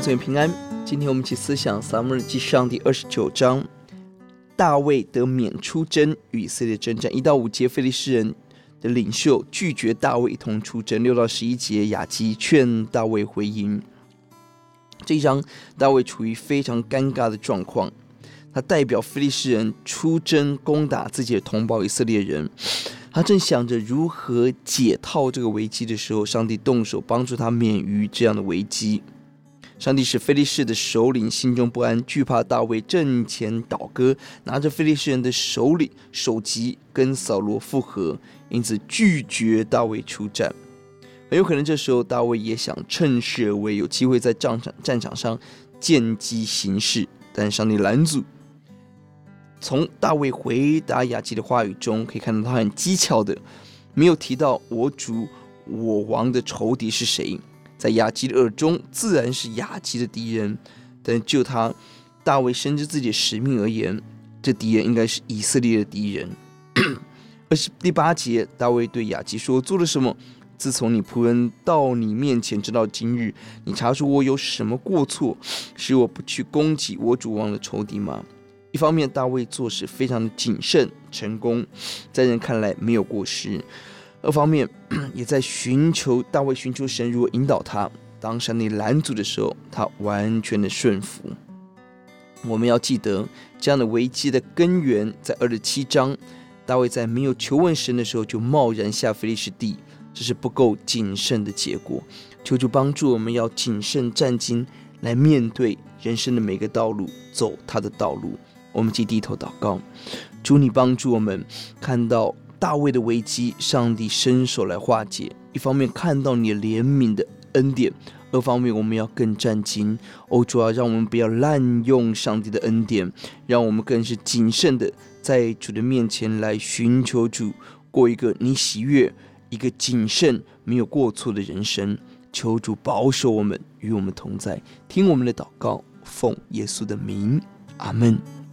姊妹平安。今天我们一起思想撒母耳记上第二十九章，大卫得免出征与以色列征战。一到五节，非利士人的领袖拒绝大卫一同出征。六到十一节，亚基劝大卫回营。这一章，大卫处于非常尴尬的状况。他代表非利士人出征攻打自己的同胞以色列人，他正想着如何解套这个危机的时候，上帝动手帮助他免于这样的危机。上帝使非利士的首领心中不安，惧怕大卫阵前倒戈，拿着非利士人的首领首级跟扫罗复合，因此拒绝大卫出战。很有可能这时候大卫也想趁势而为，有机会在战场战场上见机行事，但上帝拦阻。从大卫回答亚基的话语中，可以看到他很机巧的，没有提到我主我王的仇敌是谁。在亚吉的耳中，自然是亚吉的敌人，但就他大卫深知自己的使命而言，这敌人应该是以色列的敌人。二是第八节，大卫对亚吉说：“做了什么？自从你仆人到你面前直到今日，你查出我有什么过错，使我不去攻击我主王的仇敌吗？”一方面，大卫做事非常的谨慎、成功，在人看来没有过失；二方面，也在寻求大卫寻求神如何引导他。当上帝拦阻的时候，他完全的顺服。我们要记得，这样的危机的根源在二十七章，大卫在没有求问神的时候就贸然下非利士地，这是不够谨慎的结果。求主帮助我们，要谨慎战兢来面对人生的每个道路，走他的道路。我们即低头祷告，主你帮助我们看到大卫的危机，上帝伸手来化解。一方面看到你怜悯的恩典，二方面我们要更战兢。哦，主啊，让我们不要滥用上帝的恩典，让我们更是谨慎的在主的面前来寻求主，过一个你喜悦、一个谨慎、没有过错的人生。求主保守我们，与我们同在，听我们的祷告，奉耶稣的名，阿门。